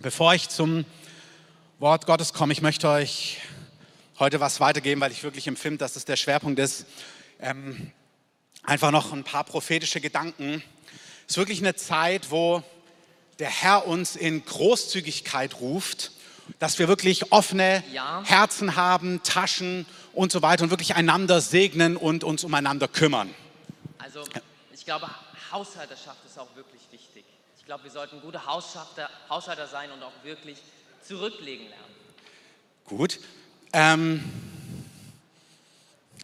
Bevor ich zum Wort Gottes komme, ich möchte euch heute was weitergeben, weil ich wirklich empfinde, dass es der Schwerpunkt ist. Ähm, einfach noch ein paar prophetische Gedanken. Es ist wirklich eine Zeit, wo der Herr uns in Großzügigkeit ruft, dass wir wirklich offene Ja. Herzen haben, Taschen und so weiter und wirklich einander segnen und uns umeinander kümmern. Also ich glaube, Haushalterschaft ist auch wirklich wichtig. Ich glaube, wir sollten gute Haushalter, Haushalter sein und auch wirklich zurücklegen lernen. Gut. Ähm,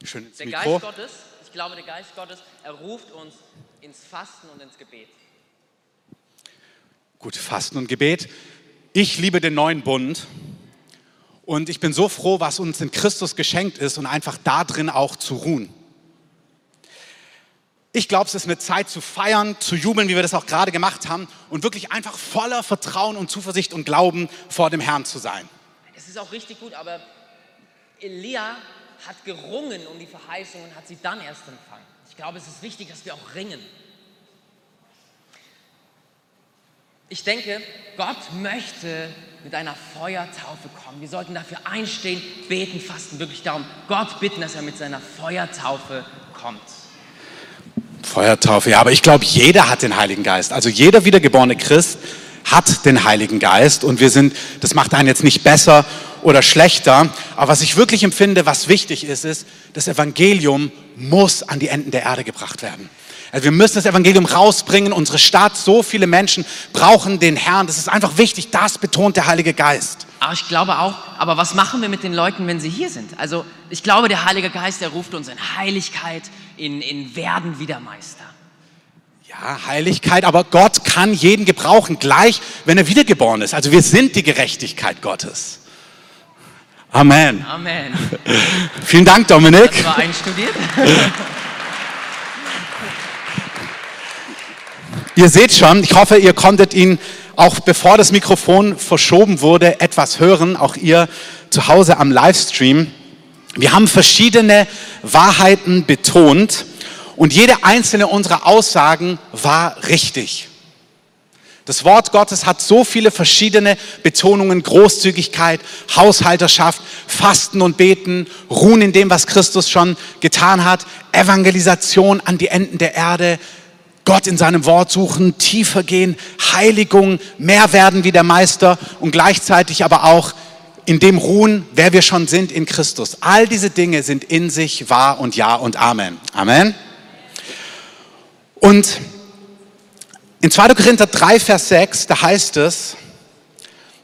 schön ins Der Mikro. Geist Gottes, ich glaube, der Geist Gottes, er ruft uns ins Fasten und ins Gebet. Gut, Fasten und Gebet. Ich liebe den neuen Bund und ich bin so froh, was uns in Christus geschenkt ist und einfach da drin auch zu ruhen. Ich glaube, es ist eine Zeit zu feiern, zu jubeln, wie wir das auch gerade gemacht haben und wirklich einfach voller Vertrauen und Zuversicht und Glauben vor dem Herrn zu sein. Es ist auch richtig gut, aber Elia hat gerungen um die Verheißung und hat sie dann erst empfangen. Ich glaube, es ist wichtig, dass wir auch ringen. Ich denke, Gott möchte mit einer Feuertaufe kommen. Wir sollten dafür einstehen, beten, fasten, wirklich darum, Gott bitten, dass er mit seiner Feuertaufe kommt. Feuertaufe, ja, aber ich glaube, jeder hat den Heiligen Geist. Also jeder wiedergeborene Christ hat den Heiligen Geist und wir sind, das macht einen jetzt nicht besser oder schlechter, aber was ich wirklich empfinde, was wichtig ist, ist, das Evangelium muss an die Enden der Erde gebracht werden. Also wir müssen das Evangelium rausbringen, unsere Stadt, so viele Menschen brauchen den Herrn, das ist einfach wichtig, das betont der Heilige Geist. Aber ich glaube auch, aber was machen wir mit den Leuten, wenn sie hier sind? Also ich glaube, der Heilige Geist, der ruft uns in Heiligkeit, in, in Werden wieder Meister. Ja, Heiligkeit, aber Gott kann jeden gebrauchen, gleich wenn er wiedergeboren ist. Also wir sind die Gerechtigkeit Gottes. Amen. Amen. Vielen Dank, Dominik. Das war einstudiert. Ihr seht schon, ich hoffe, ihr konntet ihn auch bevor das Mikrofon verschoben wurde, etwas hören, auch ihr zu Hause am Livestream. Wir haben verschiedene Wahrheiten betont und jede einzelne unserer Aussagen war richtig. Das Wort Gottes hat so viele verschiedene Betonungen, Großzügigkeit, Haushalterschaft, Fasten und Beten, Ruhen in dem, was Christus schon getan hat, Evangelisation an die Enden der Erde, Gott in seinem Wort suchen, tiefer gehen, Heiligung, mehr werden wie der Meister und gleichzeitig aber auch in dem ruhen, wer wir schon sind in Christus. All diese Dinge sind in sich wahr und ja und Amen. Amen. Und in 2. Korinther 3, Vers 6, da heißt es,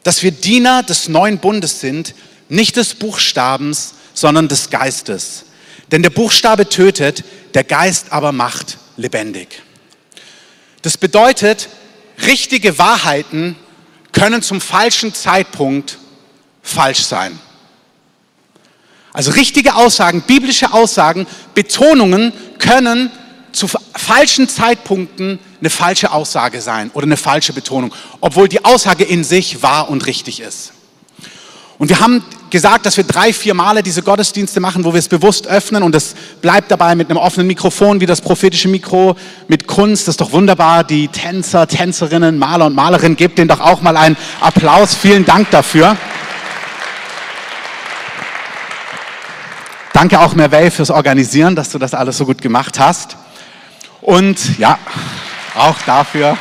dass wir Diener des neuen Bundes sind, nicht des Buchstabens, sondern des Geistes. Denn der Buchstabe tötet, der Geist aber macht lebendig. Das bedeutet, richtige Wahrheiten können zum falschen Zeitpunkt falsch sein. Also richtige Aussagen, biblische Aussagen, Betonungen können zu falschen Zeitpunkten eine falsche Aussage sein oder eine falsche Betonung, obwohl die Aussage in sich wahr und richtig ist. Und wir haben gesagt, dass wir drei, vier Male diese Gottesdienste machen, wo wir es bewusst öffnen und es bleibt dabei mit einem offenen Mikrofon, wie das prophetische Mikro, mit Kunst, das ist doch wunderbar. Die Tänzer, Tänzerinnen, Maler und Malerinnen, gebt denen doch auch mal einen Applaus. Vielen Dank dafür. Danke auch Merveille fürs Organisieren, dass du das alles so gut gemacht hast. Und ja, auch dafür.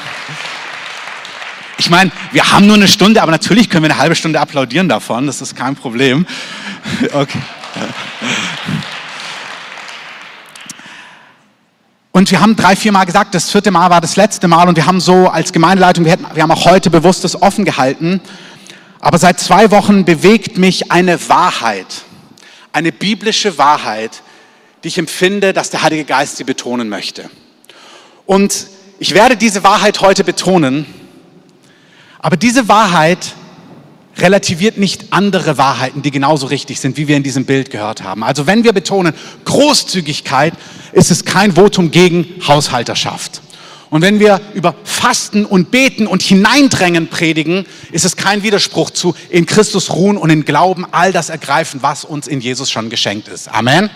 Ich meine, wir haben nur eine Stunde, aber natürlich können wir eine halbe Stunde applaudieren davon, das ist kein Problem. Okay. Und wir haben drei, vier Mal gesagt, das vierte Mal war das letzte Mal und wir haben so als Gemeindeleitung, wir, hätten, wir haben auch heute bewusst das offen gehalten, aber seit zwei Wochen bewegt mich eine Wahrheit, eine biblische Wahrheit, die ich empfinde, dass der Heilige Geist sie betonen möchte. Und ich werde diese Wahrheit heute betonen, aber diese Wahrheit relativiert nicht andere Wahrheiten, die genauso richtig sind, wie wir in diesem Bild gehört haben. Also wenn wir betonen Großzügigkeit, ist es kein Votum gegen Haushalterschaft. Und wenn wir über Fasten und Beten und Hineindrängen predigen, ist es kein Widerspruch zu in Christus ruhen und in Glauben all das ergreifen, was uns in Jesus schon geschenkt ist. Amen.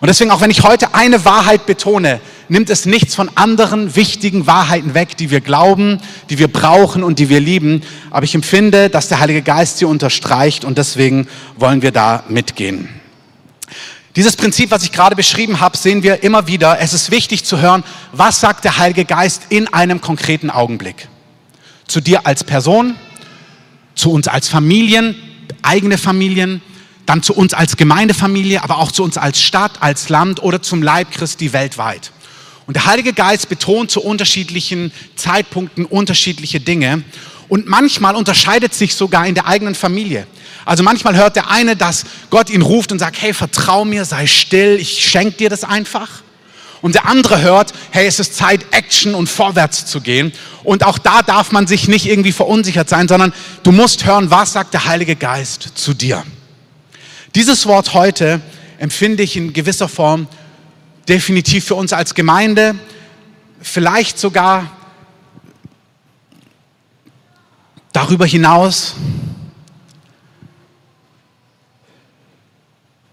Und deswegen, auch wenn ich heute eine Wahrheit betone, nimmt es nichts von anderen wichtigen Wahrheiten weg, die wir glauben, die wir brauchen und die wir lieben. Aber ich empfinde, dass der Heilige Geist sie unterstreicht und deswegen wollen wir da mitgehen. Dieses Prinzip, was ich gerade beschrieben habe, sehen wir immer wieder. Es ist wichtig zu hören, was sagt der Heilige Geist in einem konkreten Augenblick. Zu dir als Person, zu uns als Familien, eigene Familien, dann zu uns als Gemeindefamilie, aber auch zu uns als Stadt, als Land oder zum Leib Christi weltweit. Und der Heilige Geist betont zu unterschiedlichen Zeitpunkten unterschiedliche Dinge. Und manchmal unterscheidet sich sogar in der eigenen Familie. Also manchmal hört der eine, dass Gott ihn ruft und sagt, hey, vertrau mir, sei still, ich schenke dir das einfach. Und der andere hört, hey, es ist Zeit, Action und vorwärts zu gehen. Und auch da darf man sich nicht irgendwie verunsichert sein, sondern du musst hören, was sagt der Heilige Geist zu dir. Dieses Wort heute empfinde ich in gewisser Form definitiv für uns als Gemeinde, vielleicht sogar darüber hinaus.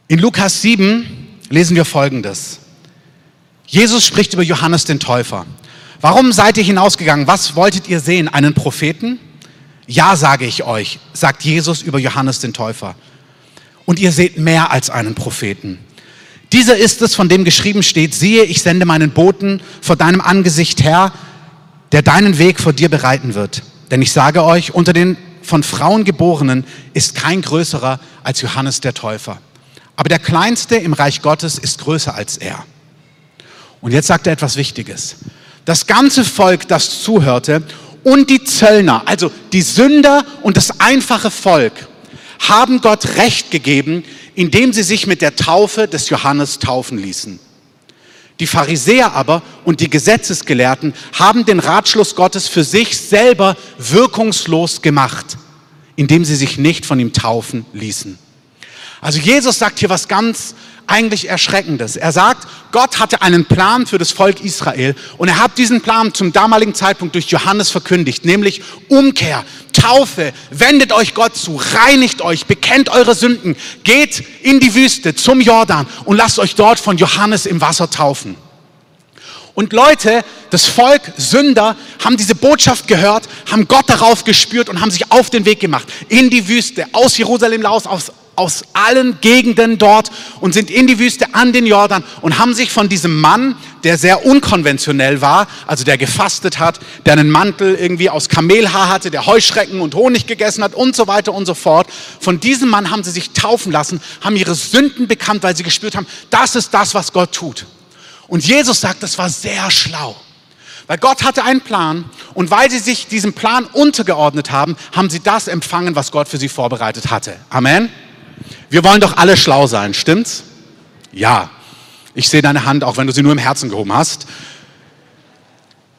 In Lukas 7 lesen wir Folgendes. Jesus spricht über Johannes den Täufer. Warum seid ihr hinausgegangen? Was wolltet ihr sehen? Einen Propheten? Ja, sage ich euch, sagt Jesus über Johannes den Täufer und ihr seht mehr als einen Propheten. Dieser ist es, von dem geschrieben steht, siehe, ich sende meinen Boten vor deinem Angesicht her, der deinen Weg vor dir bereiten wird. Denn ich sage euch, unter den von Frauen geborenen ist kein größerer als Johannes der Täufer. Aber der Kleinste im Reich Gottes ist größer als er. Und jetzt sagt er etwas Wichtiges. Das ganze Volk, das zuhörte, und die Zöllner, also die Sünder und das einfache Volk, haben Gott Recht gegeben, indem sie sich mit der Taufe des Johannes taufen ließen. Die Pharisäer aber und die Gesetzesgelehrten haben den Ratschluss Gottes für sich selber wirkungslos gemacht, indem sie sich nicht von ihm taufen ließen. Also Jesus sagt hier was ganz eigentlich Erschreckendes. Er sagt, Gott hatte einen Plan für das Volk Israel und er hat diesen Plan zum damaligen Zeitpunkt durch Johannes verkündigt, nämlich Umkehr, Taufe, wendet euch Gott zu, reinigt euch, bekennt eure Sünden, geht in die Wüste zum Jordan und lasst euch dort von Johannes im Wasser taufen. Und Leute, das Volk, Sünder, haben diese Botschaft gehört, haben Gott darauf gespürt und haben sich auf den Weg gemacht, in die Wüste, aus Jerusalem raus, aus, aus allen Gegenden dort und sind in die Wüste an den Jordan und haben sich von diesem Mann, der sehr unkonventionell war, also der gefastet hat, der einen Mantel irgendwie aus Kamelhaar hatte, der Heuschrecken und Honig gegessen hat und so weiter und so fort. Von diesem Mann haben sie sich taufen lassen, haben ihre Sünden bekannt, weil sie gespürt haben, das ist das, was Gott tut. Und Jesus sagt, das war sehr schlau. Weil Gott hatte einen Plan und weil sie sich diesem Plan untergeordnet haben, haben sie das empfangen, was Gott für sie vorbereitet hatte. Amen. Wir wollen doch alle schlau sein, stimmt's? Ja. Ich sehe deine Hand, auch wenn du sie nur im Herzen gehoben hast.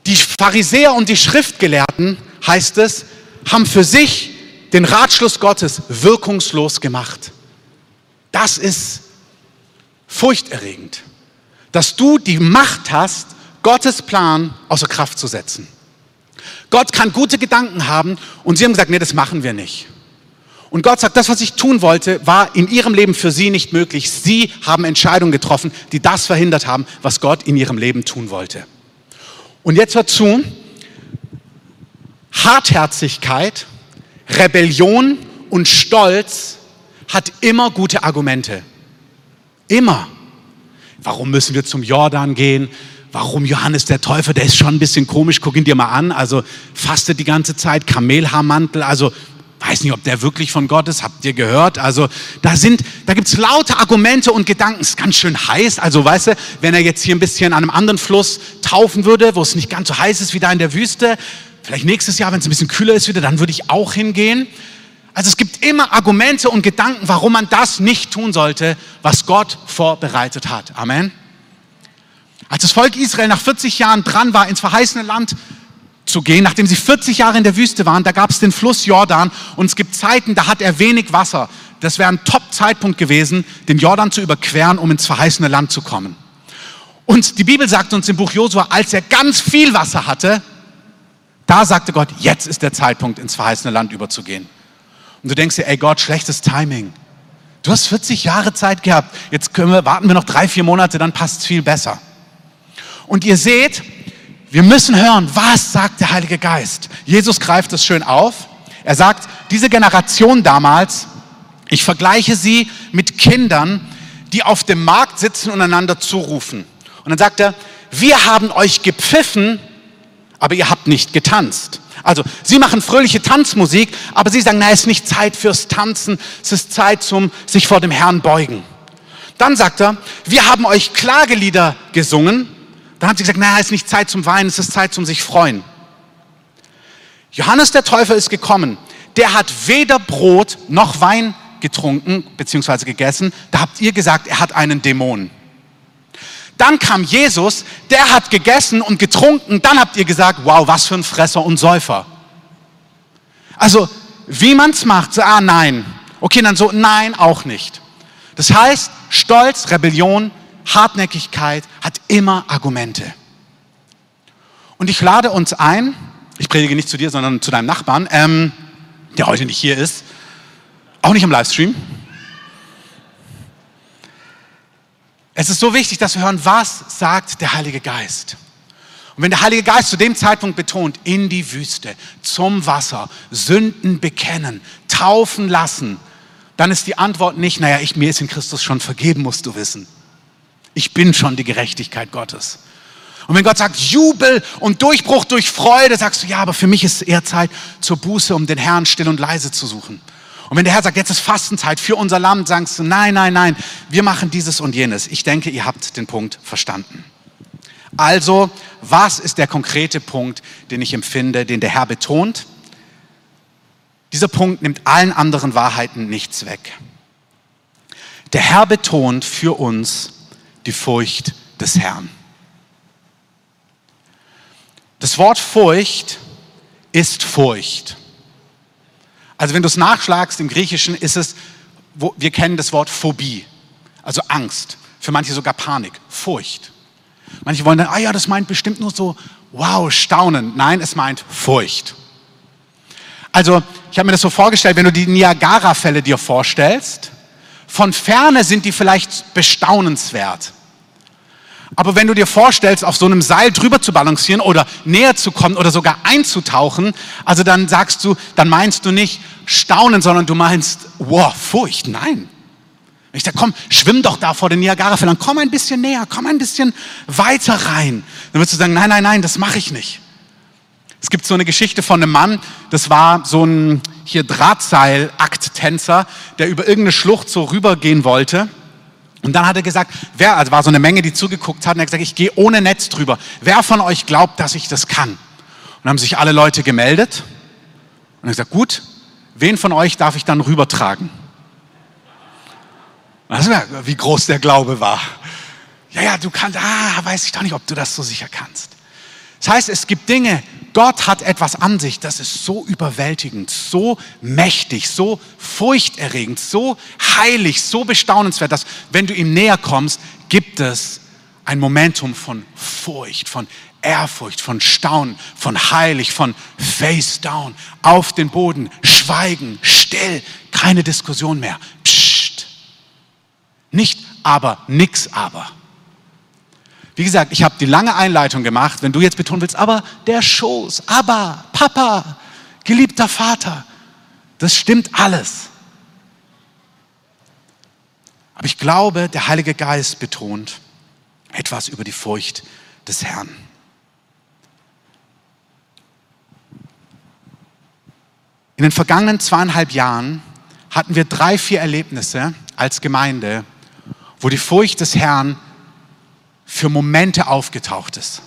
Die Pharisäer und die Schriftgelehrten, heißt es, haben für sich den Ratschluss Gottes wirkungslos gemacht. Das ist furchterregend, dass du die Macht hast, Gottes Plan außer Kraft zu setzen. Gott kann gute Gedanken haben und sie haben gesagt, nee, das machen wir nicht. Und Gott sagt, das, was ich tun wollte, war in ihrem Leben für sie nicht möglich. Sie haben Entscheidungen getroffen, die das verhindert haben, was Gott in ihrem Leben tun wollte. Und jetzt hört zu, Hartherzigkeit, Rebellion und Stolz hat immer gute Argumente. Immer. Warum müssen wir zum Jordan gehen? Warum Johannes der Täufer? Der ist schon ein bisschen komisch, guck ihn dir mal an. Also fastet die ganze Zeit, Kamelhaarmantel, also weiß nicht, ob der wirklich von Gott ist, habt ihr gehört? Also da sind, da gibt's lauter Argumente und Gedanken, es ist ganz schön heiß. Also weißt du, wenn er jetzt hier ein bisschen an einem anderen Fluss taufen würde, wo es nicht ganz so heiß ist wie da in der Wüste, vielleicht nächstes Jahr, wenn es ein bisschen kühler ist wieder, dann würde ich auch hingehen. Also es gibt immer Argumente und Gedanken, warum man das nicht tun sollte, was Gott vorbereitet hat. Amen. Als das Volk Israel nach 40 Jahren dran war, ins verheißene Land zu gehen. Nachdem sie 40 Jahre in der Wüste waren, da gab es den Fluss Jordan und es gibt Zeiten, da hat er wenig Wasser. Das wäre ein Top-Zeitpunkt gewesen, den Jordan zu überqueren, um ins verheißene Land zu kommen. Und die Bibel sagt uns im Buch Josua, als er ganz viel Wasser hatte, da sagte Gott, jetzt ist der Zeitpunkt, ins verheißene Land überzugehen. Und du denkst dir, ey Gott, schlechtes Timing. Du hast 40 Jahre Zeit gehabt, jetzt wir, warten wir noch drei, vier Monate, dann passt es viel besser. Und ihr seht, wir müssen hören, was sagt der Heilige Geist. Jesus greift es schön auf. Er sagt, diese Generation damals, ich vergleiche sie mit Kindern, die auf dem Markt sitzen und einander zurufen. Und dann sagt er, wir haben euch gepfiffen, aber ihr habt nicht getanzt. Also, sie machen fröhliche Tanzmusik, aber sie sagen, na, es ist nicht Zeit fürs Tanzen, es ist Zeit zum sich vor dem Herrn beugen. Dann sagt er, wir haben euch Klagelieder gesungen. Dann haben sie gesagt, na, es ist nicht Zeit zum Weinen, es ist Zeit zum sich freuen. Johannes der Täufer ist gekommen. Der hat weder Brot noch Wein getrunken bzw. gegessen. Da habt ihr gesagt, er hat einen Dämon. Dann kam Jesus, der hat gegessen und getrunken. Dann habt ihr gesagt, wow, was für ein Fresser und Säufer. Also, wie man es macht, so, ah nein. Okay, dann so, nein, auch nicht. Das heißt, Stolz, Rebellion, Hartnäckigkeit hat immer Argumente. Und ich lade uns ein, ich predige nicht zu dir, sondern zu deinem Nachbarn, ähm, der heute nicht hier ist, auch nicht im Livestream. Es ist so wichtig, dass wir hören, was sagt der Heilige Geist. Und wenn der Heilige Geist zu dem Zeitpunkt betont, in die Wüste, zum Wasser, Sünden bekennen, taufen lassen, dann ist die Antwort nicht, naja, ich, mir ist in Christus schon vergeben, musst du wissen. Ich bin schon die Gerechtigkeit Gottes. Und wenn Gott sagt, Jubel und Durchbruch durch Freude, sagst du, ja, aber für mich ist es eher Zeit zur Buße, um den Herrn still und leise zu suchen. Und wenn der Herr sagt, jetzt ist Fastenzeit für unser Land, sagst du, nein, nein, nein, wir machen dieses und jenes. Ich denke, ihr habt den Punkt verstanden. Also, was ist der konkrete Punkt, den ich empfinde, den der Herr betont? Dieser Punkt nimmt allen anderen Wahrheiten nichts weg. Der Herr betont für uns die Furcht des Herrn. Das Wort Furcht ist Furcht. Also wenn du es nachschlagst im Griechischen, ist es, wo, wir kennen das Wort Phobie, also Angst, für manche sogar Panik, Furcht. Manche wollen dann, ah ja, das meint bestimmt nur so, wow, staunen. Nein, es meint Furcht. Also ich habe mir das so vorgestellt, wenn du die Niagara-Fälle dir vorstellst, von ferne sind die vielleicht bestaunenswert. Aber wenn du dir vorstellst, auf so einem Seil drüber zu balancieren oder näher zu kommen oder sogar einzutauchen, also dann sagst du, dann meinst du nicht Staunen, sondern du meinst, wow, Furcht, nein. Ich sage, komm, schwimm doch da vor den Niagara-Fällen, komm ein bisschen näher, komm ein bisschen weiter rein. Dann wirst du sagen, nein, nein, nein, das mache ich nicht. Es gibt so eine Geschichte von einem Mann, das war so ein hier Drahtseil-Akttänzer, der über irgendeine Schlucht so rübergehen wollte. Und dann hat er gesagt, wer, also war so eine Menge, die zugeguckt hat, und er hat gesagt, ich gehe ohne Netz drüber. Wer von euch glaubt, dass ich das kann? Und haben sich alle Leute gemeldet. Und er hat gesagt, gut, wen von euch darf ich dann rübertragen? War, wie groß der Glaube war. Ja, ja, du kannst, ah, weiß ich doch nicht, ob du das so sicher kannst. Das heißt, es gibt Dinge, Gott hat etwas an sich, das ist so überwältigend, so mächtig, so furchterregend, so heilig, so bestaunenswert, dass wenn du ihm näher kommst, gibt es ein Momentum von Furcht, von Ehrfurcht, von Staunen, von heilig, von face down, auf den Boden, schweigen, still, keine Diskussion mehr. Psst. Nicht aber, nix aber. Wie gesagt, ich habe die lange Einleitung gemacht, wenn du jetzt betonen willst, aber der Schoß, aber Papa, geliebter Vater, das stimmt alles. Aber ich glaube, der Heilige Geist betont etwas über die Furcht des Herrn. In den vergangenen zweieinhalb Jahren hatten wir drei, vier Erlebnisse als Gemeinde, wo die Furcht des Herrn für Momente aufgetaucht ist.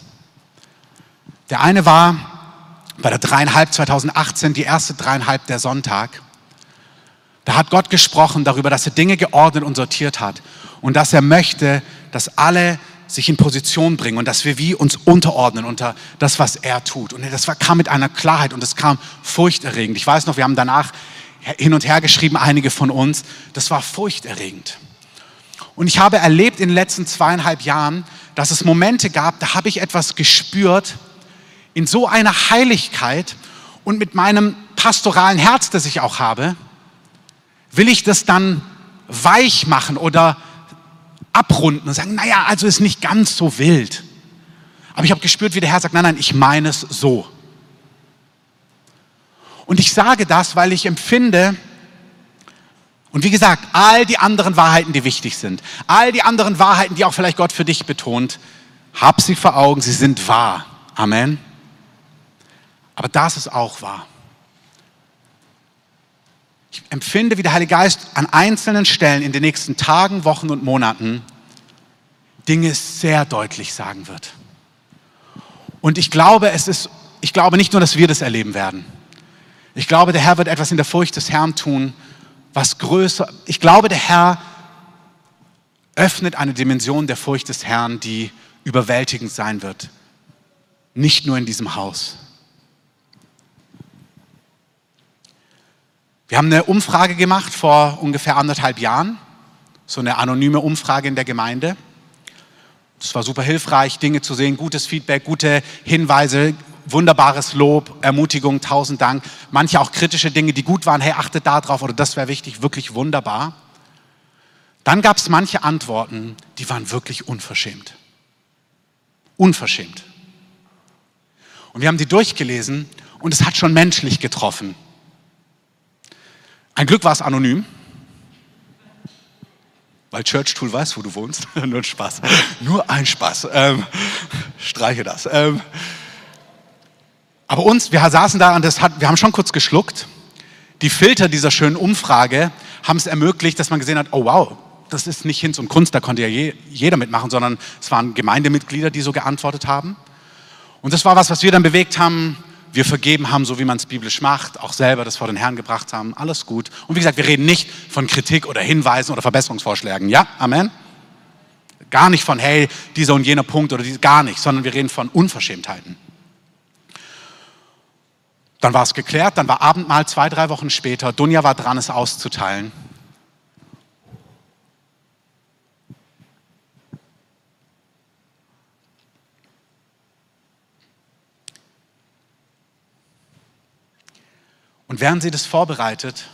Der eine war bei der dreieinhalb 2018, die erste dreieinhalb der Sonntag. Da hat Gott gesprochen darüber, dass er Dinge geordnet und sortiert hat und dass er möchte, dass alle sich in Position bringen und dass wir wie uns unterordnen unter das, was er tut. Und das kam mit einer Klarheit und es kam furchterregend. Ich weiß noch, wir haben danach hin und her geschrieben, einige von uns, das war furchterregend. Und ich habe erlebt in den letzten zweieinhalb Jahren, dass es Momente gab, da habe ich etwas gespürt in so einer Heiligkeit und mit meinem pastoralen Herz, das ich auch habe, will ich das dann weich machen oder abrunden und sagen, naja, also ist nicht ganz so wild. Aber ich habe gespürt, wie der Herr sagt, nein, nein, ich meine es so. Und ich sage das, weil ich empfinde, und wie gesagt, all die anderen Wahrheiten, die wichtig sind, all die anderen Wahrheiten, die auch vielleicht Gott für dich betont, hab sie vor Augen, sie sind wahr. Amen. Aber das ist auch wahr. Ich empfinde, wie der Heilige Geist an einzelnen Stellen in den nächsten Tagen, Wochen und Monaten Dinge sehr deutlich sagen wird. Und ich glaube, es ist, ich glaube nicht nur, dass wir das erleben werden. Ich glaube, der Herr wird etwas in der Furcht des Herrn tun, was größer. Ich glaube, der Herr öffnet eine Dimension der Furcht des Herrn, die überwältigend sein wird. Nicht nur in diesem Haus. Wir haben eine Umfrage gemacht vor ungefähr anderthalb Jahren, so eine anonyme Umfrage in der Gemeinde. Es war super hilfreich, Dinge zu sehen, gutes Feedback, gute Hinweise, wunderbares Lob, Ermutigung, tausend Dank. Manche auch kritische Dinge, die gut waren. Hey, achtet da drauf oder das wäre wichtig, wirklich wunderbar. Dann gab es manche Antworten, die waren wirklich unverschämt. Unverschämt. Und wir haben die durchgelesen und es hat schon menschlich getroffen. Ein Glück war es anonym, weil Church Tool weiß, wo du wohnst. Nur ein Spaß. Nur ein Spaß. Ähm, streiche das. Ähm, aber uns, wir saßen da und das hat, wir haben schon kurz geschluckt. Die Filter dieser schönen Umfrage haben es ermöglicht, dass man gesehen hat, oh wow, das ist nicht Hinz und Kunst, da konnte ja je, jeder mitmachen, sondern es waren Gemeindemitglieder, die so geantwortet haben. Und das war was, was wir dann bewegt haben, wir vergeben haben, so wie man es biblisch macht, auch selber das vor den Herrn gebracht haben, alles gut. Und wie gesagt, wir reden nicht von Kritik oder Hinweisen oder Verbesserungsvorschlägen. Ja, Amen. Gar nicht von, hey, dieser und jener Punkt oder diese, gar nicht, sondern wir reden von Unverschämtheiten. Dann war es geklärt, dann war Abendmahl zwei, drei Wochen später. Dunja war dran, es auszuteilen. Und während sie das vorbereitet,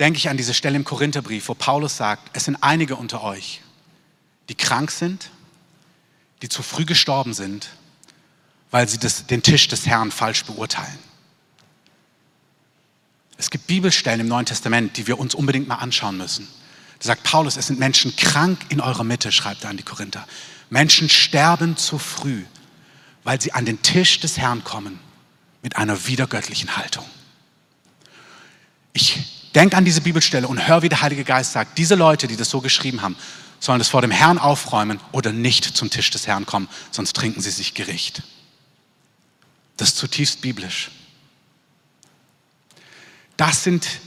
denke ich an diese Stelle im Korintherbrief, wo Paulus sagt, es sind einige unter euch, die krank sind, die zu früh gestorben sind weil sie das, den Tisch des Herrn falsch beurteilen. Es gibt Bibelstellen im Neuen Testament, die wir uns unbedingt mal anschauen müssen. Da sagt Paulus, es sind Menschen krank in eurer Mitte, schreibt er an die Korinther. Menschen sterben zu früh, weil sie an den Tisch des Herrn kommen mit einer wiedergöttlichen Haltung. Ich denke an diese Bibelstelle und höre, wie der Heilige Geist sagt, diese Leute, die das so geschrieben haben, sollen das vor dem Herrn aufräumen oder nicht zum Tisch des Herrn kommen, sonst trinken sie sich Gericht. Das ist zutiefst biblisch. Das sind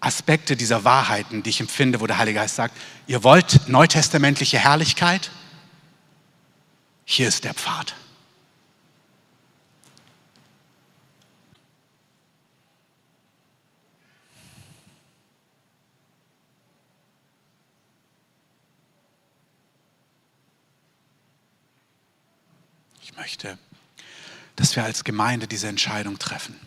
Aspekte dieser Wahrheiten, die ich empfinde, wo der Heilige Geist sagt, ihr wollt neutestamentliche Herrlichkeit? Hier ist der Pfad. Ich möchte dass wir als Gemeinde diese Entscheidung treffen.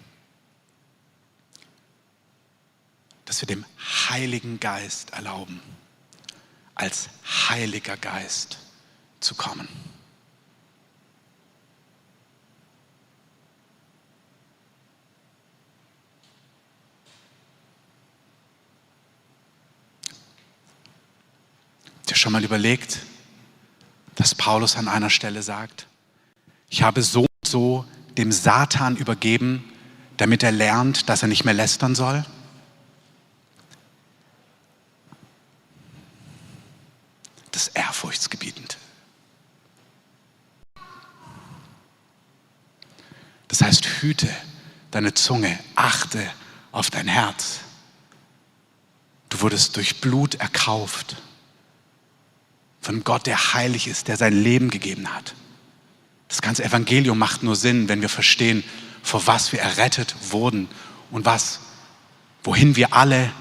Dass wir dem Heiligen Geist erlauben, als Heiliger Geist zu kommen. Habt ihr schon mal überlegt, dass Paulus an einer Stelle sagt, ich habe so so dem Satan übergeben, damit er lernt, dass er nicht mehr lästern soll? Das ist ehrfurchtsgebietend. Das heißt, hüte deine Zunge, achte auf dein Herz. Du wurdest durch Blut erkauft von Gott, der heilig ist, der sein Leben gegeben hat. Das ganze Evangelium macht nur Sinn, wenn wir verstehen, vor was wir errettet wurden und was, wohin wir alle,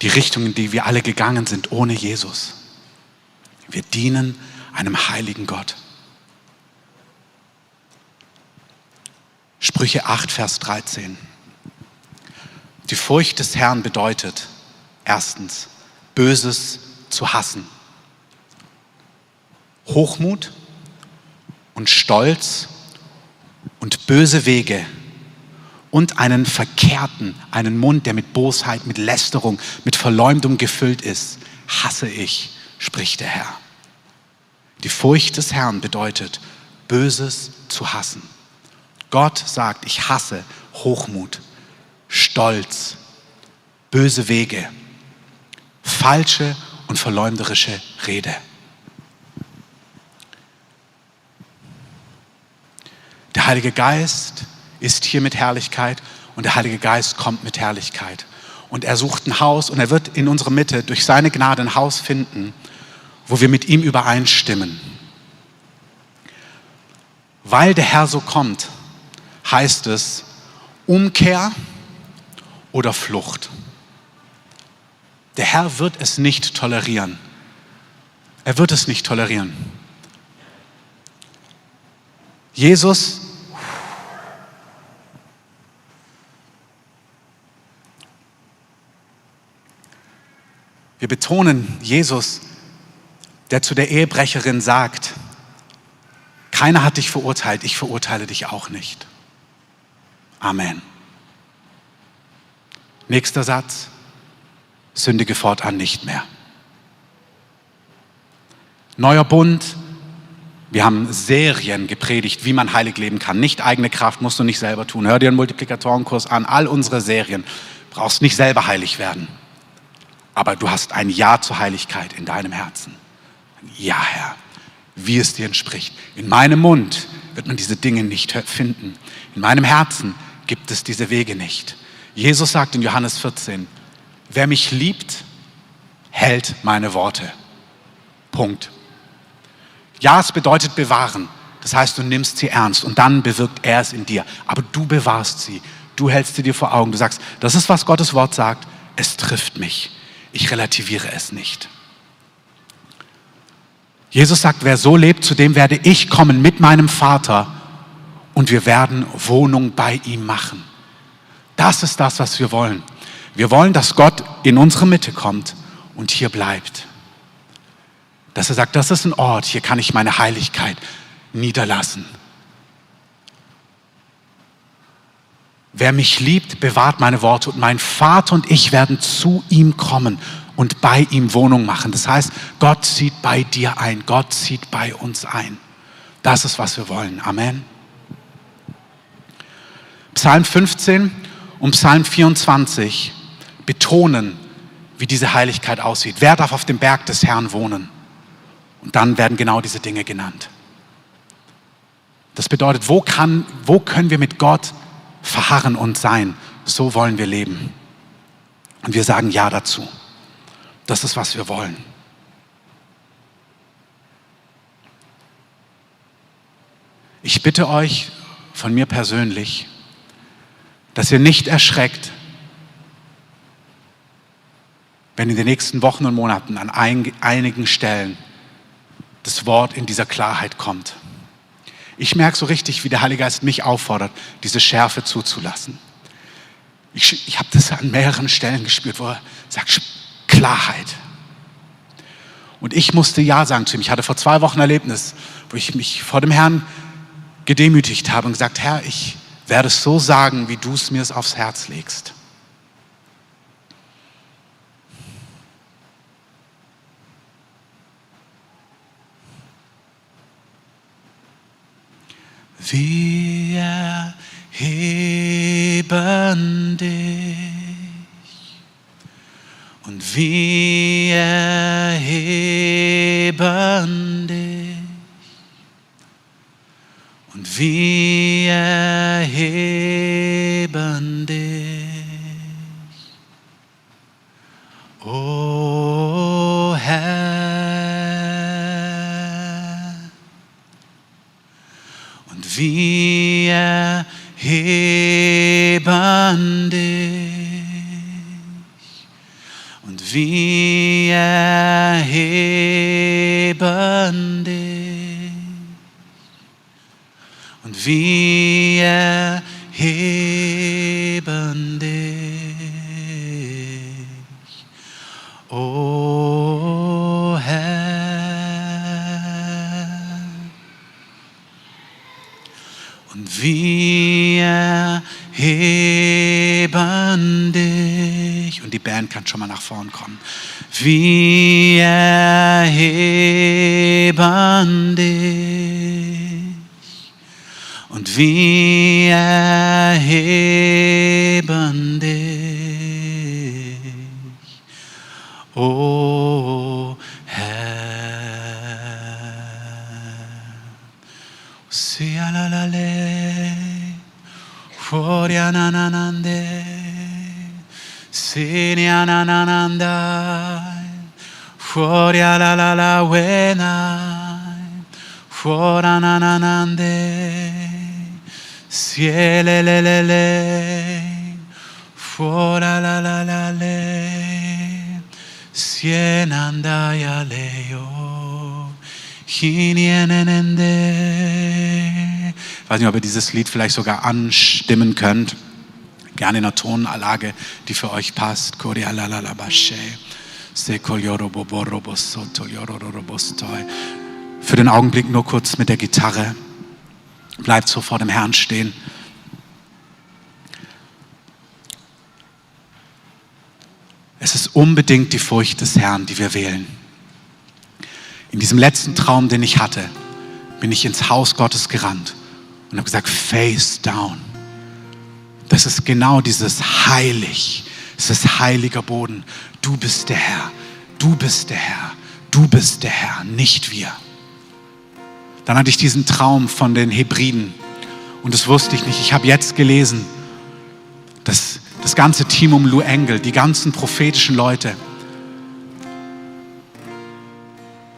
die Richtung, in die wir alle gegangen sind ohne Jesus. Wir dienen einem heiligen Gott. Sprüche 8, Vers 13. Die Furcht des Herrn bedeutet erstens, Böses zu hassen. Hochmut und Stolz und böse Wege und einen verkehrten, einen Mund, der mit Bosheit, mit Lästerung, mit Verleumdung gefüllt ist, hasse ich, spricht der Herr. Die Furcht des Herrn bedeutet, Böses zu hassen. Gott sagt, ich hasse Hochmut, Stolz, böse Wege, falsche und verleumderische Rede. Der Heilige Geist ist hier mit Herrlichkeit und der Heilige Geist kommt mit Herrlichkeit. Und er sucht ein Haus und er wird in unserer Mitte durch seine Gnade ein Haus finden, wo wir mit ihm übereinstimmen. Weil der Herr so kommt, heißt es Umkehr oder Flucht. Der Herr wird es nicht tolerieren. Er wird es nicht tolerieren. Jesus Wir betonen Jesus, der zu der Ehebrecherin sagt, keiner hat dich verurteilt, ich verurteile dich auch nicht. Amen. Nächster Satz, sündige fortan nicht mehr. Neuer Bund, wir haben Serien gepredigt, wie man heilig leben kann. Nicht eigene Kraft, musst du nicht selber tun. Hör dir einen Multiplikatorenkurs an, all unsere Serien. Brauchst nicht selber heilig werden aber du hast ein Ja zur Heiligkeit in deinem Herzen. Ja, Herr, wie es dir entspricht. In meinem Mund wird man diese Dinge nicht finden. In meinem Herzen gibt es diese Wege nicht. Jesus sagt in Johannes 14, wer mich liebt, hält meine Worte. Punkt. Ja, es bedeutet bewahren. Das heißt, du nimmst sie ernst und dann bewirkt er es in dir. Aber du bewahrst sie. Du hältst sie dir vor Augen. Du sagst, das ist, was Gottes Wort sagt. Es trifft mich ich relativiere es nicht. Jesus sagt, wer so lebt, zu dem werde ich kommen mit meinem Vater und wir werden Wohnung bei ihm machen. Das ist das, was wir wollen. Wir wollen, dass Gott in unsere Mitte kommt und hier bleibt. Dass er sagt, das ist ein Ort, hier kann ich meine Heiligkeit niederlassen. Wer mich liebt, bewahrt meine Worte und mein Vater und ich werden zu ihm kommen und bei ihm Wohnung machen. Das heißt, Gott zieht bei dir ein, Gott zieht bei uns ein. Das ist, was wir wollen. Amen. Psalm 15 und Psalm 24 betonen, wie diese Heiligkeit aussieht. Wer darf auf dem Berg des Herrn wohnen? Und dann werden genau diese Dinge genannt. Das bedeutet, wo, kann, wo können wir mit Gott verharren und sein. So wollen wir leben. Und wir sagen Ja dazu. Das ist, was wir wollen. Ich bitte euch von mir persönlich, dass ihr nicht erschreckt, wenn in den nächsten Wochen und Monaten an einigen Stellen das Wort in dieser Klarheit kommt. Ich merke so richtig, wie der Heilige Geist mich auffordert, diese Schärfe zuzulassen. Ich, ich habe das an mehreren Stellen gespürt, wo er sagt, Klarheit. Und ich musste Ja sagen zu ihm. Ich hatte vor zwei Wochen ein Erlebnis, wo ich mich vor dem Herrn gedemütigt habe und gesagt, Herr, ich werde es so sagen, wie du es mir aufs Herz legst. Wir erheben dich und wir erheben dich und wir vorn kommen. Wir erheben dich. Und wir erheben Fuori la la la wenai. Fuori ananande. Siele le le le. Fuori la la la le. Sienandaya leo. Hinienende. Ich weiß nicht, ob ihr dieses Lied vielleicht sogar anstimmen könnt. Gerne in einer Tonanlage, die für euch passt. Korialalalabashe. Sekolioroboborobosoto, yororobostoi. Für den Augenblick nur kurz mit der Gitarre. Bleibt so vor dem Herrn stehen. Es ist unbedingt die Furcht des Herrn, die wir wählen. In diesem letzten Traum, den ich hatte, bin ich ins Haus Gottes gerannt und habe gesagt, face down. Das ist genau dieses heilig, es ist heiliger Boden. Du bist der Herr, du bist der Herr, du bist der Herr, nicht wir. Dann hatte ich diesen Traum von den Hebriden und das wusste ich nicht. Ich habe jetzt gelesen, dass das ganze Team um Lou Engel, die ganzen prophetischen Leute,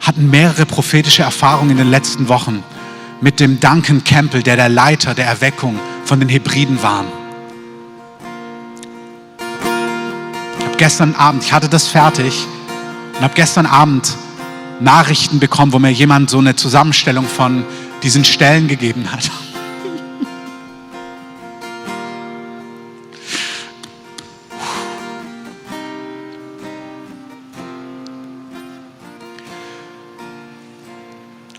hatten mehrere prophetische Erfahrungen in den letzten Wochen mit dem Duncan Campbell, der der Leiter der Erweckung von den Hebriden war. Habe gestern Abend, ich hatte das fertig und habe gestern Abend Nachrichten bekommen, wo mir jemand so eine Zusammenstellung von diesen Stellen gegeben hat.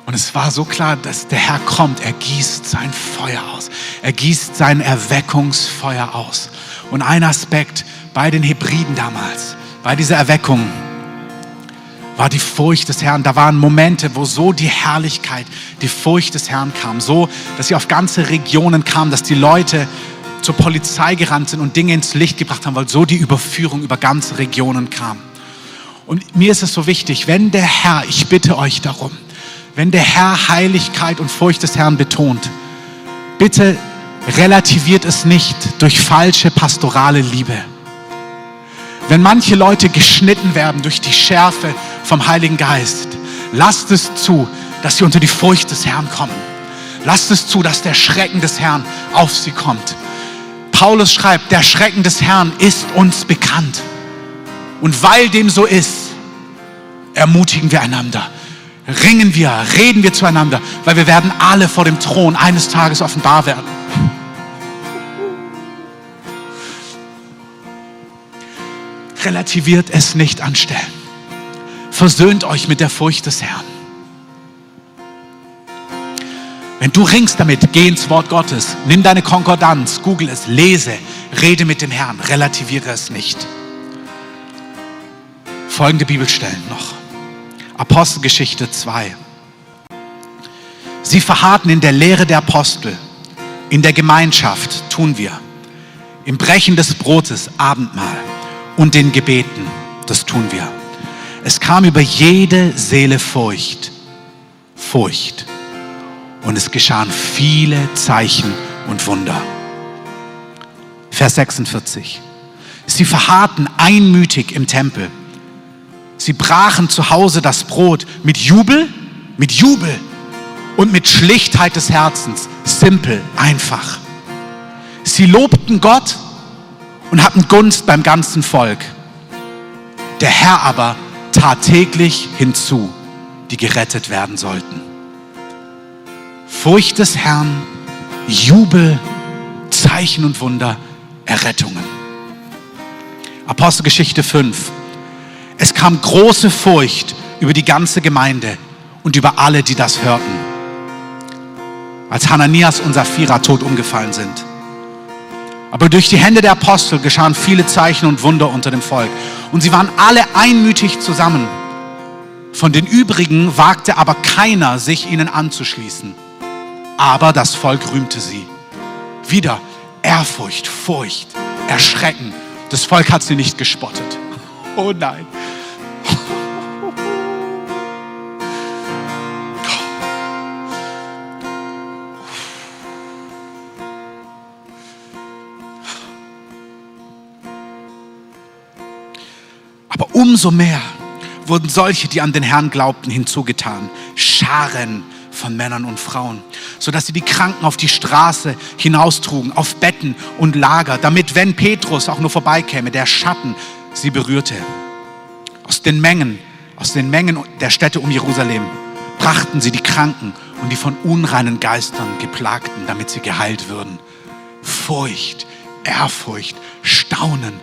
Und es war so klar, dass der Herr kommt. Er gießt sein Feuer aus. Er gießt sein Erweckungsfeuer aus. Und ein Aspekt bei den Hebriden damals, bei dieser Erweckung, war die Furcht des Herrn. Da waren Momente, wo so die Herrlichkeit, die Furcht des Herrn kam. So, dass sie auf ganze Regionen kam, dass die Leute zur Polizei gerannt sind und Dinge ins Licht gebracht haben, weil so die Überführung über ganze Regionen kam. Und mir ist es so wichtig, wenn der Herr, ich bitte euch darum, wenn der Herr Heiligkeit und Furcht des Herrn betont, bitte relativiert es nicht durch falsche pastorale Liebe. Wenn manche Leute geschnitten werden durch die Schärfe vom Heiligen Geist, lasst es zu, dass sie unter die Furcht des Herrn kommen. Lasst es zu, dass der Schrecken des Herrn auf sie kommt. Paulus schreibt, der Schrecken des Herrn ist uns bekannt. Und weil dem so ist, ermutigen wir einander, ringen wir, reden wir zueinander, weil wir werden alle vor dem Thron eines Tages offenbar werden. Relativiert es nicht anstellen. Versöhnt euch mit der Furcht des Herrn. Wenn du ringst damit, geh ins Wort Gottes, nimm deine Konkordanz, google es, lese, rede mit dem Herrn, relativiere es nicht. Folgende Bibelstellen noch. Apostelgeschichte 2. Sie verharrten in der Lehre der Apostel, in der Gemeinschaft tun wir, im Brechen des Brotes Abendmahl und den Gebeten, das tun wir. Es kam über jede Seele Furcht, Furcht. Und es geschahen viele Zeichen und Wunder. Vers 46. Sie verharrten einmütig im Tempel. Sie brachen zu Hause das Brot mit Jubel, mit Jubel und mit Schlichtheit des Herzens. Simpel, einfach. Sie lobten Gott und hatten Gunst beim ganzen Volk. Der Herr aber tat täglich hinzu, die gerettet werden sollten. Furcht des Herrn, Jubel, Zeichen und Wunder, Errettungen. Apostelgeschichte 5. Es kam große Furcht über die ganze Gemeinde und über alle, die das hörten. Als Hananias und Sapphira tot umgefallen sind. Aber durch die Hände der Apostel geschahen viele Zeichen und Wunder unter dem Volk. Und sie waren alle einmütig zusammen. Von den übrigen wagte aber keiner, sich ihnen anzuschließen. Aber das Volk rühmte sie. Wieder Ehrfurcht, Furcht, Erschrecken. Das Volk hat sie nicht gespottet. Oh nein. Aber umso mehr wurden solche, die an den Herrn glaubten, hinzugetan. Scharen von Männern und Frauen, sodass sie die Kranken auf die Straße hinaustrugen, auf Betten und Lager, damit, wenn Petrus auch nur vorbeikäme, der Schatten sie berührte. Aus den Mengen, aus den Mengen der Städte um Jerusalem brachten sie die Kranken und die von unreinen Geistern geplagten, damit sie geheilt würden. Furcht, Ehrfurcht, Staunen,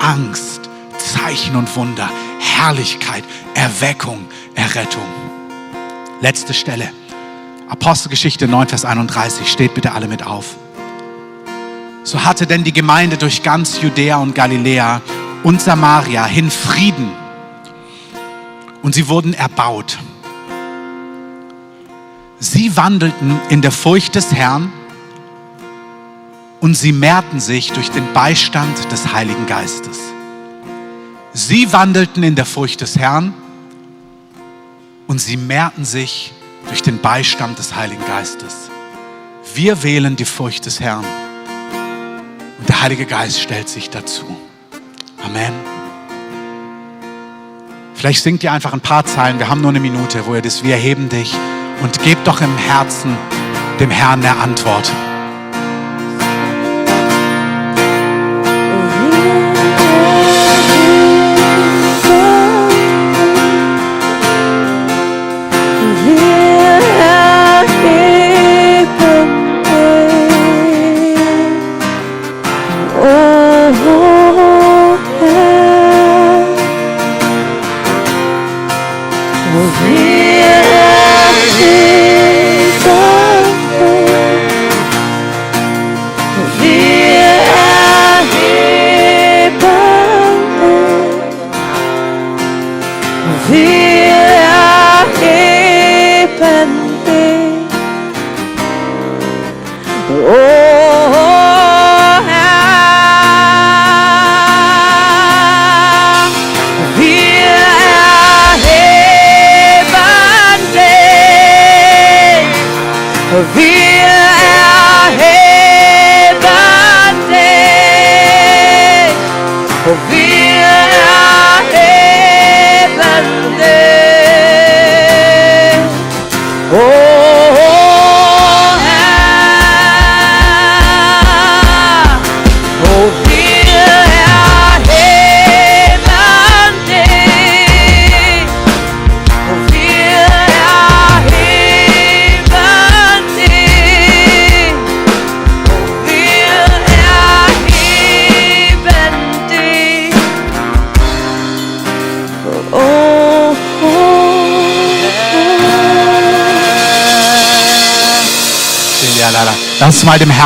Angst, Zeichen und Wunder, Herrlichkeit, Erweckung, Errettung. Letzte Stelle. Apostelgeschichte 9, Vers 31. Steht bitte alle mit auf. So hatte denn die Gemeinde durch ganz Judäa und Galiläa und Samaria hin Frieden. Und sie wurden erbaut. Sie wandelten in der Furcht des Herrn und sie mehrten sich durch den Beistand des Heiligen Geistes. Sie wandelten in der Furcht des Herrn und sie mehrten sich durch den Beistand des Heiligen Geistes. Wir wählen die Furcht des Herrn und der Heilige Geist stellt sich dazu. Amen. Vielleicht singt ihr einfach ein paar Zeilen. Wir haben nur eine Minute, wo ihr das Wir heben dich und gebt doch im Herzen dem Herrn eine Antwort.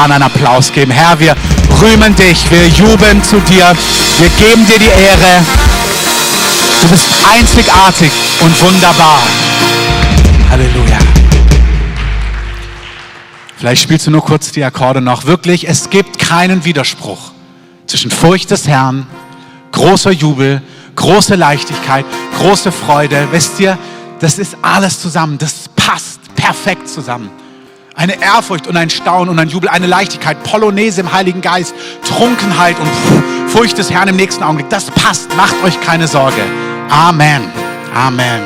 Herrn einen Applaus geben. Herr, wir rühmen dich, wir jubeln zu dir, wir geben dir die Ehre. Du bist einzigartig und wunderbar. Halleluja. Vielleicht spielst du nur kurz die Akkorde noch. Wirklich, es gibt keinen Widerspruch zwischen Furcht des Herrn, großer Jubel, große Leichtigkeit, große Freude. Wisst ihr, das ist alles zusammen. Das passt perfekt zusammen. Eine Ehrfurcht und ein Staunen und ein Jubel, eine Leichtigkeit, Polonaise im Heiligen Geist, Trunkenheit und Furcht des Herrn im nächsten Augenblick. Das passt. Macht euch keine Sorge. Amen. Amen.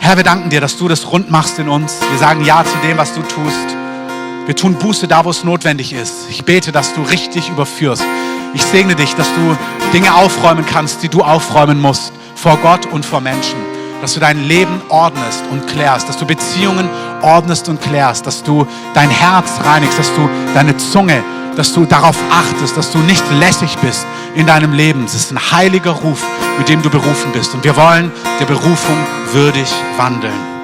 Herr, wir danken dir, dass du das rund machst in uns. Wir sagen Ja zu dem, was du tust. Wir tun Buße da, wo es notwendig ist. Ich bete, dass du richtig überführst. Ich segne dich, dass du Dinge aufräumen kannst, die du aufräumen musst, vor Gott und vor Menschen dass du dein Leben ordnest und klärst, dass du Beziehungen ordnest und klärst, dass du dein Herz reinigst, dass du deine Zunge, dass du darauf achtest, dass du nicht lässig bist in deinem Leben. Es ist ein heiliger Ruf, mit dem du berufen bist. Und wir wollen der Berufung würdig wandeln.